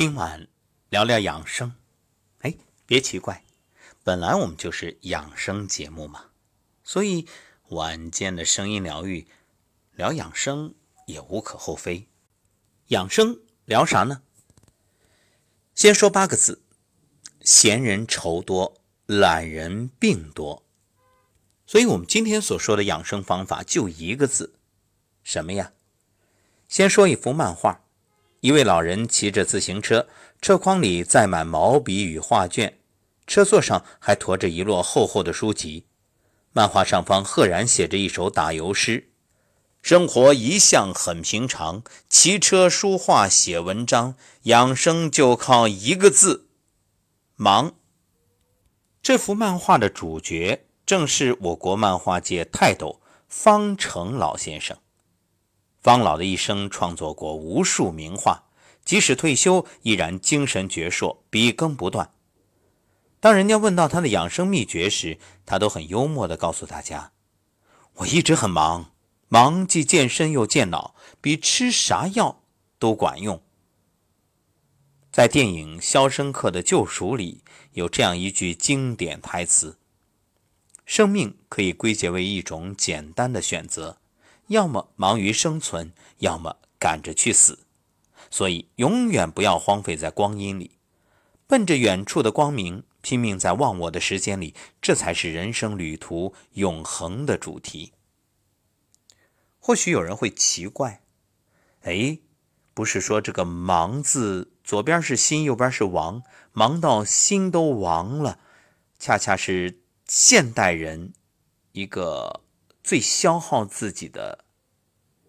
今晚聊聊养生。哎，别奇怪，本来我们就是养生节目嘛，所以晚间的声音疗愈，聊养生也无可厚非。养生聊啥呢？先说八个字：闲人愁多，懒人病多。所以我们今天所说的养生方法就一个字，什么呀？先说一幅漫画。一位老人骑着自行车，车筐里载满毛笔与画卷，车座上还驮着一摞厚厚的书籍。漫画上方赫然写着一首打油诗：“生活一向很平常，骑车、书画、写文章，养生就靠一个字——忙。”这幅漫画的主角正是我国漫画界泰斗方成老先生。方老的一生创作过无数名画，即使退休依然精神矍铄，笔耕不断。当人家问到他的养生秘诀时，他都很幽默地告诉大家：“我一直很忙，忙既健身又健脑，比吃啥药都管用。”在电影《肖申克的救赎》里有这样一句经典台词：“生命可以归结为一种简单的选择。”要么忙于生存，要么赶着去死，所以永远不要荒废在光阴里，奔着远处的光明，拼命在忘我的时间里，这才是人生旅途永恒的主题。或许有人会奇怪，哎，不是说这个“忙”字左边是心，右边是亡，忙到心都亡了，恰恰是现代人一个。最消耗自己的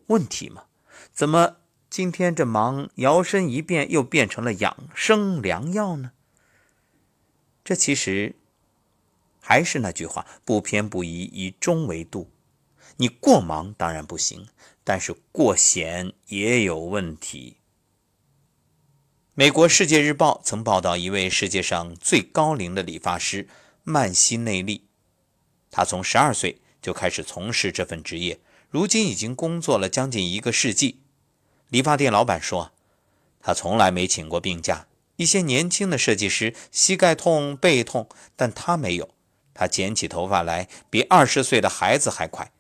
问题吗？怎么今天这忙摇身一变又变成了养生良药呢？这其实还是那句话：不偏不倚，以中为度。你过忙当然不行，但是过闲也有问题。美国《世界日报》曾报道一位世界上最高龄的理发师曼西内利，他从十二岁。就开始从事这份职业，如今已经工作了将近一个世纪。理发店老板说，他从来没请过病假。一些年轻的设计师膝盖痛、背痛，但他没有。他剪起头发来比二十岁的孩子还快。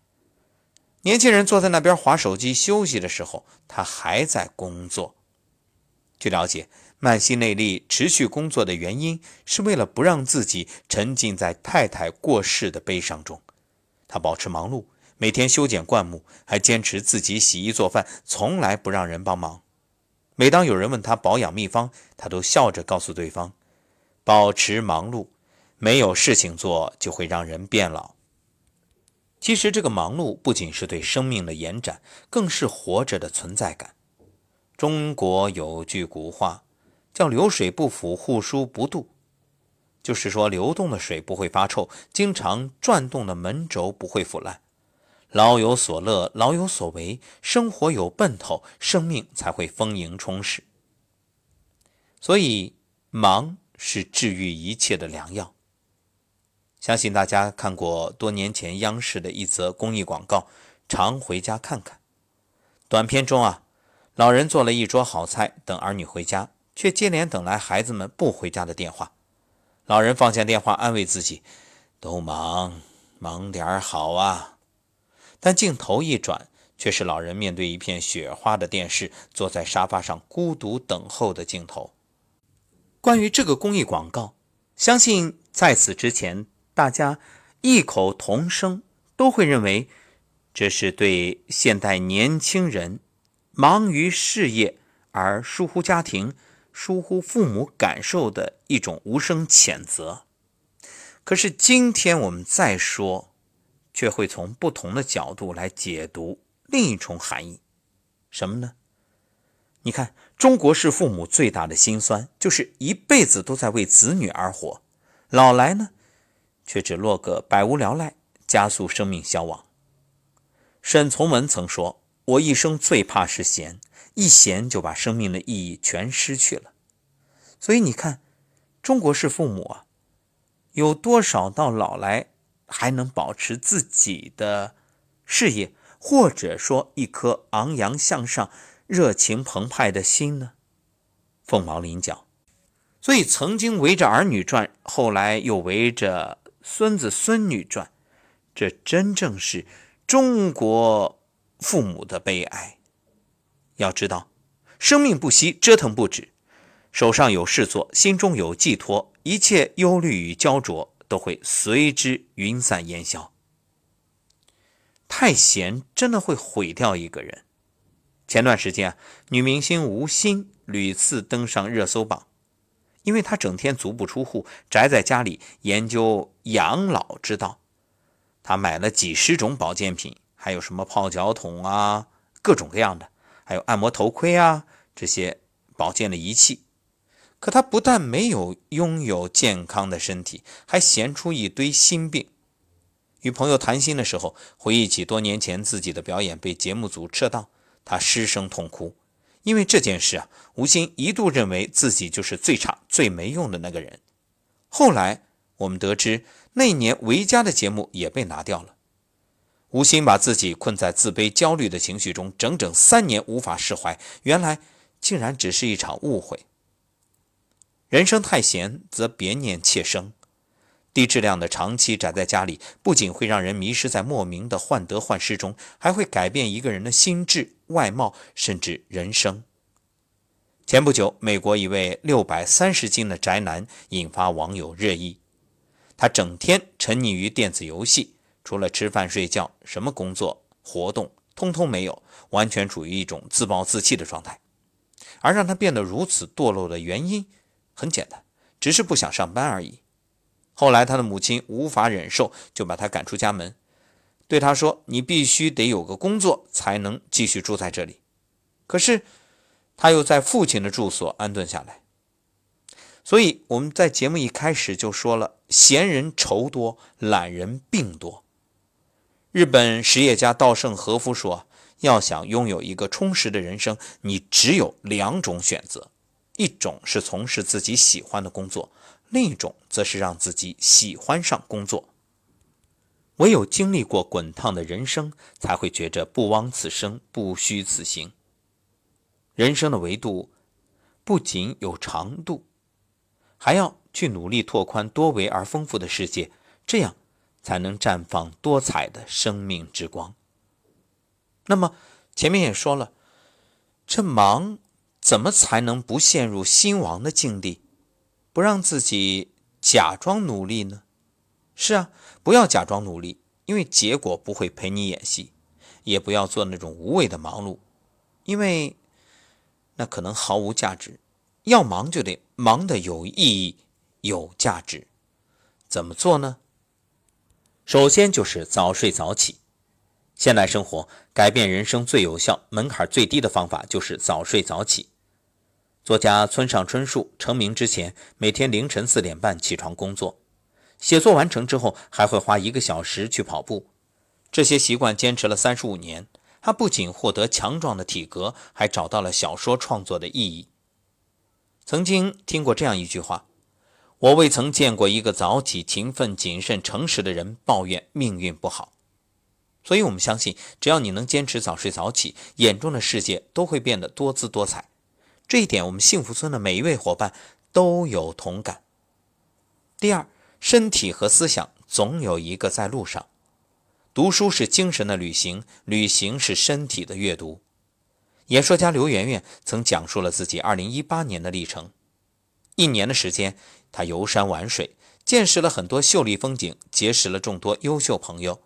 年轻人坐在那边划手机休息的时候，他还在工作。据了解，曼西内利持续工作的原因是为了不让自己沉浸在太太过世的悲伤中。他保持忙碌，每天修剪灌木，还坚持自己洗衣做饭，从来不让人帮忙。每当有人问他保养秘方，他都笑着告诉对方：“保持忙碌，没有事情做就会让人变老。”其实，这个忙碌不仅是对生命的延展，更是活着的存在感。中国有句古话，叫“流水不腐，户枢不蠹”。就是说，流动的水不会发臭，经常转动的门轴不会腐烂。老有所乐，老有所为，生活有奔头，生命才会丰盈充实。所以，忙是治愈一切的良药。相信大家看过多年前央视的一则公益广告，常回家看看。短片中啊，老人做了一桌好菜，等儿女回家，却接连等来孩子们不回家的电话。老人放下电话，安慰自己：“都忙，忙点好啊。”但镜头一转，却是老人面对一片雪花的电视，坐在沙发上孤独等候的镜头。关于这个公益广告，相信在此之前，大家异口同声都会认为，这是对现代年轻人忙于事业而疏忽家庭。疏忽父母感受的一种无声谴责。可是今天我们再说，却会从不同的角度来解读另一重含义。什么呢？你看，中国式父母最大的心酸，就是一辈子都在为子女而活，老来呢，却只落个百无聊赖，加速生命消亡。沈从文曾说：“我一生最怕是闲。”一闲就把生命的意义全失去了，所以你看，中国式父母啊，有多少到老来还能保持自己的事业，或者说一颗昂扬向上、热情澎湃的心呢？凤毛麟角。所以曾经围着儿女转，后来又围着孙子孙女转，这真正是中国父母的悲哀。要知道，生命不息，折腾不止，手上有事做，心中有寄托，一切忧虑与焦灼都会随之云散烟消。太闲真的会毁掉一个人。前段时间，女明星吴昕屡次登上热搜榜。因为她整天足不出户，宅在家里研究养老之道。她买了几十种保健品，还有什么泡脚桶啊，各种各样的，还有按摩头盔啊，这些保健的仪器。可他不但没有拥有健康的身体，还闲出一堆心病。与朋友谈心的时候，回忆起多年前自己的表演被节目组撤档，他失声痛哭。因为这件事啊，吴昕一度认为自己就是最差、最没用的那个人。后来我们得知，那年维嘉的节目也被拿掉了。吴昕把自己困在自卑、焦虑的情绪中，整整三年无法释怀。原来竟然只是一场误会。人生太闲，则别念妾生。低质量的长期宅在家里，不仅会让人迷失在莫名的患得患失中，还会改变一个人的心智、外貌，甚至人生。前不久，美国一位六百三十斤的宅男引发网友热议。他整天沉溺于电子游戏，除了吃饭睡觉，什么工作活动通通没有，完全处于一种自暴自弃的状态。而让他变得如此堕落的原因，很简单，只是不想上班而已。后来，他的母亲无法忍受，就把他赶出家门，对他说：“你必须得有个工作，才能继续住在这里。”可是，他又在父亲的住所安顿下来。所以，我们在节目一开始就说了：“闲人愁多，懒人病多。”日本实业家稻盛和夫说：“要想拥有一个充实的人生，你只有两种选择，一种是从事自己喜欢的工作。”另一种则是让自己喜欢上工作。唯有经历过滚烫的人生，才会觉着不枉此生，不虚此行。人生的维度不仅有长度，还要去努力拓宽多维而丰富的世界，这样才能绽放多彩的生命之光。那么前面也说了，这忙怎么才能不陷入心亡的境地？不让自己假装努力呢？是啊，不要假装努力，因为结果不会陪你演戏；也不要做那种无谓的忙碌，因为那可能毫无价值。要忙就得忙得有意义、有价值。怎么做呢？首先就是早睡早起。现代生活改变人生最有效、门槛最低的方法就是早睡早起。作家村上春树成名之前，每天凌晨四点半起床工作，写作完成之后还会花一个小时去跑步。这些习惯坚持了三十五年，他不仅获得强壮的体格，还找到了小说创作的意义。曾经听过这样一句话：“我未曾见过一个早起、勤奋、谨慎、诚实的人抱怨命运不好。”所以，我们相信，只要你能坚持早睡早起，眼中的世界都会变得多姿多彩。这一点，我们幸福村的每一位伙伴都有同感。第二，身体和思想总有一个在路上。读书是精神的旅行，旅行是身体的阅读。演说家刘媛媛曾讲述了自己2018年的历程。一年的时间，他游山玩水，见识了很多秀丽风景，结识了众多优秀朋友。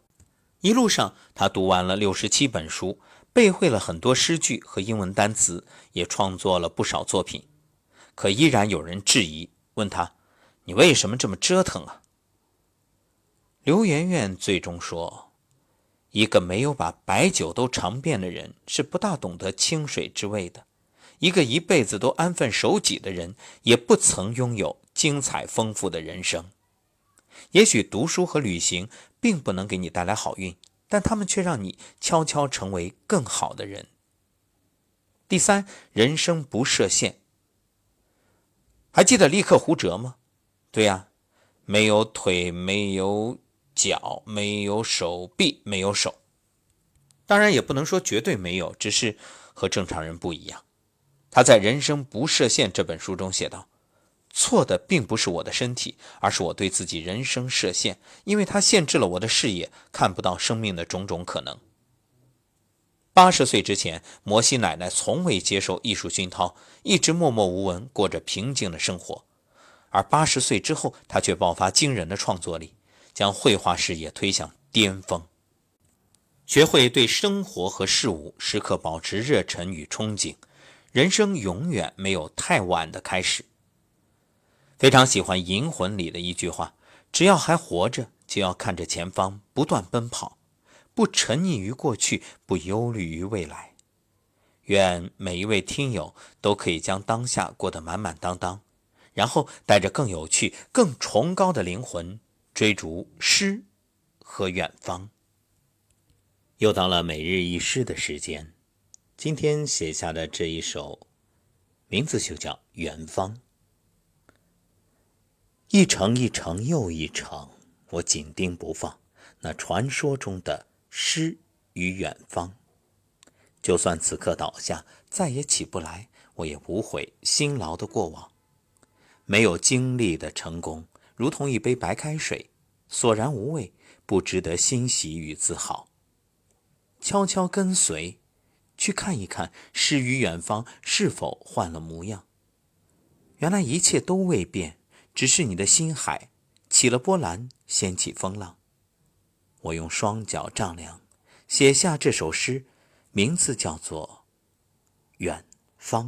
一路上，他读完了六十七本书。背会了很多诗句和英文单词，也创作了不少作品，可依然有人质疑，问他：“你为什么这么折腾啊？”刘媛媛最终说：“一个没有把白酒都尝遍的人，是不大懂得清水之味的；一个一辈子都安分守己的人，也不曾拥有精彩丰富的人生。也许读书和旅行并不能给你带来好运。”但他们却让你悄悄成为更好的人。第三，人生不设限。还记得立刻胡哲吗？对呀，没有腿，没有脚，没有手臂，没有手。当然也不能说绝对没有，只是和正常人不一样。他在《人生不设限》这本书中写道：“错的并不是我的身体，而是我对自己人生设限，因为它限制了我的视野，看不到生命的种种可能。”八十岁之前，摩西奶奶从未接受艺术熏陶，一直默默无闻，过着平静的生活。而八十岁之后，她却爆发惊人的创作力，将绘画事业推向巅峰。学会对生活和事物时刻保持热忱与憧憬。人生永远没有太晚的开始。非常喜欢《银魂》里的一句话：“只要还活着，就要看着前方，不断奔跑，不沉溺于过去，不忧虑于未来。”愿每一位听友都可以将当下过得满满当当，然后带着更有趣、更崇高的灵魂，追逐诗和远方。又到了每日一诗的时间。今天写下的这一首，名字就叫《远方》。一程一程又一程，我紧盯不放那传说中的诗与远方。就算此刻倒下，再也起不来，我也无悔辛劳的过往。没有经历的成功，如同一杯白开水，索然无味，不值得欣喜与自豪。悄悄跟随。去看一看，诗与远方是否换了模样？原来一切都未变，只是你的心海起了波澜，掀起风浪。我用双脚丈量，写下这首诗，名字叫做《远方》。